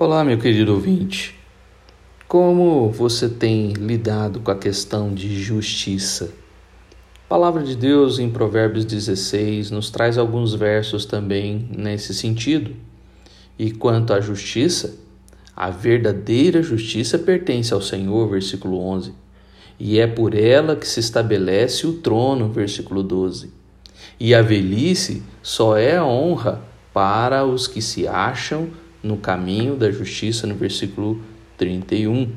Olá, meu querido ouvinte. Como você tem lidado com a questão de justiça? A palavra de Deus em Provérbios 16 nos traz alguns versos também nesse sentido. E quanto à justiça, a verdadeira justiça pertence ao Senhor, versículo 11, e é por ela que se estabelece o trono, versículo 12. E a velhice só é honra para os que se acham no caminho da justiça, no versículo 31.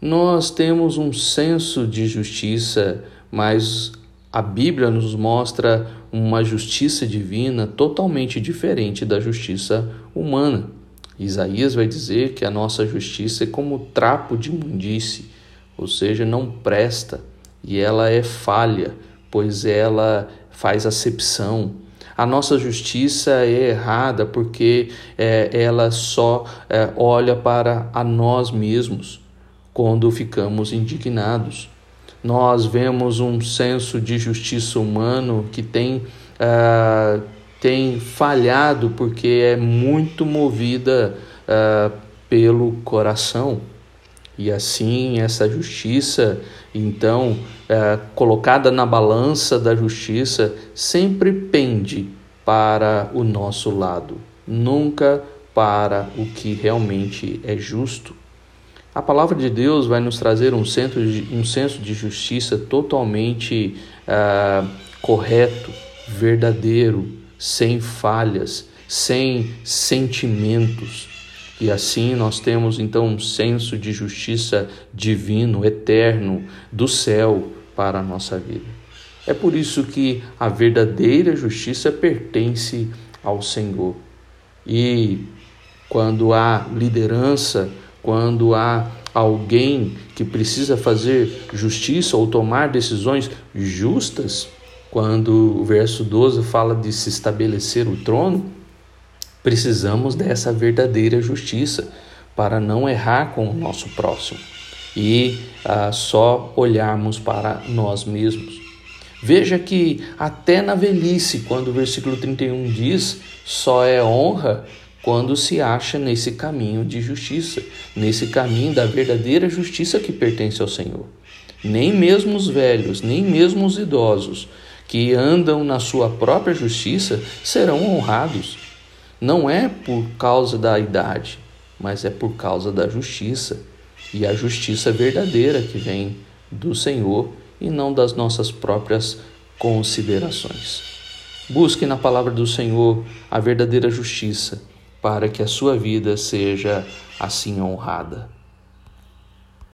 Nós temos um senso de justiça, mas a Bíblia nos mostra uma justiça divina totalmente diferente da justiça humana. Isaías vai dizer que a nossa justiça é como trapo de imundície, ou seja, não presta, e ela é falha, pois ela faz acepção, a nossa justiça é errada porque é, ela só é, olha para a nós mesmos quando ficamos indignados. Nós vemos um senso de justiça humano que tem, uh, tem falhado porque é muito movida uh, pelo coração. E assim, essa justiça, então, é, colocada na balança da justiça, sempre pende para o nosso lado, nunca para o que realmente é justo. A palavra de Deus vai nos trazer um senso de, um senso de justiça totalmente uh, correto, verdadeiro, sem falhas, sem sentimentos e assim nós temos então um senso de justiça divino, eterno, do céu para a nossa vida. É por isso que a verdadeira justiça pertence ao Senhor. E quando há liderança, quando há alguém que precisa fazer justiça ou tomar decisões justas, quando o verso 12 fala de se estabelecer o trono, Precisamos dessa verdadeira justiça para não errar com o nosso próximo e uh, só olharmos para nós mesmos. Veja que até na velhice, quando o versículo 31 diz, só é honra quando se acha nesse caminho de justiça, nesse caminho da verdadeira justiça que pertence ao Senhor. Nem mesmo os velhos, nem mesmo os idosos que andam na sua própria justiça serão honrados não é por causa da idade, mas é por causa da justiça. E a justiça verdadeira que vem do Senhor e não das nossas próprias considerações. Busque na palavra do Senhor a verdadeira justiça, para que a sua vida seja assim honrada.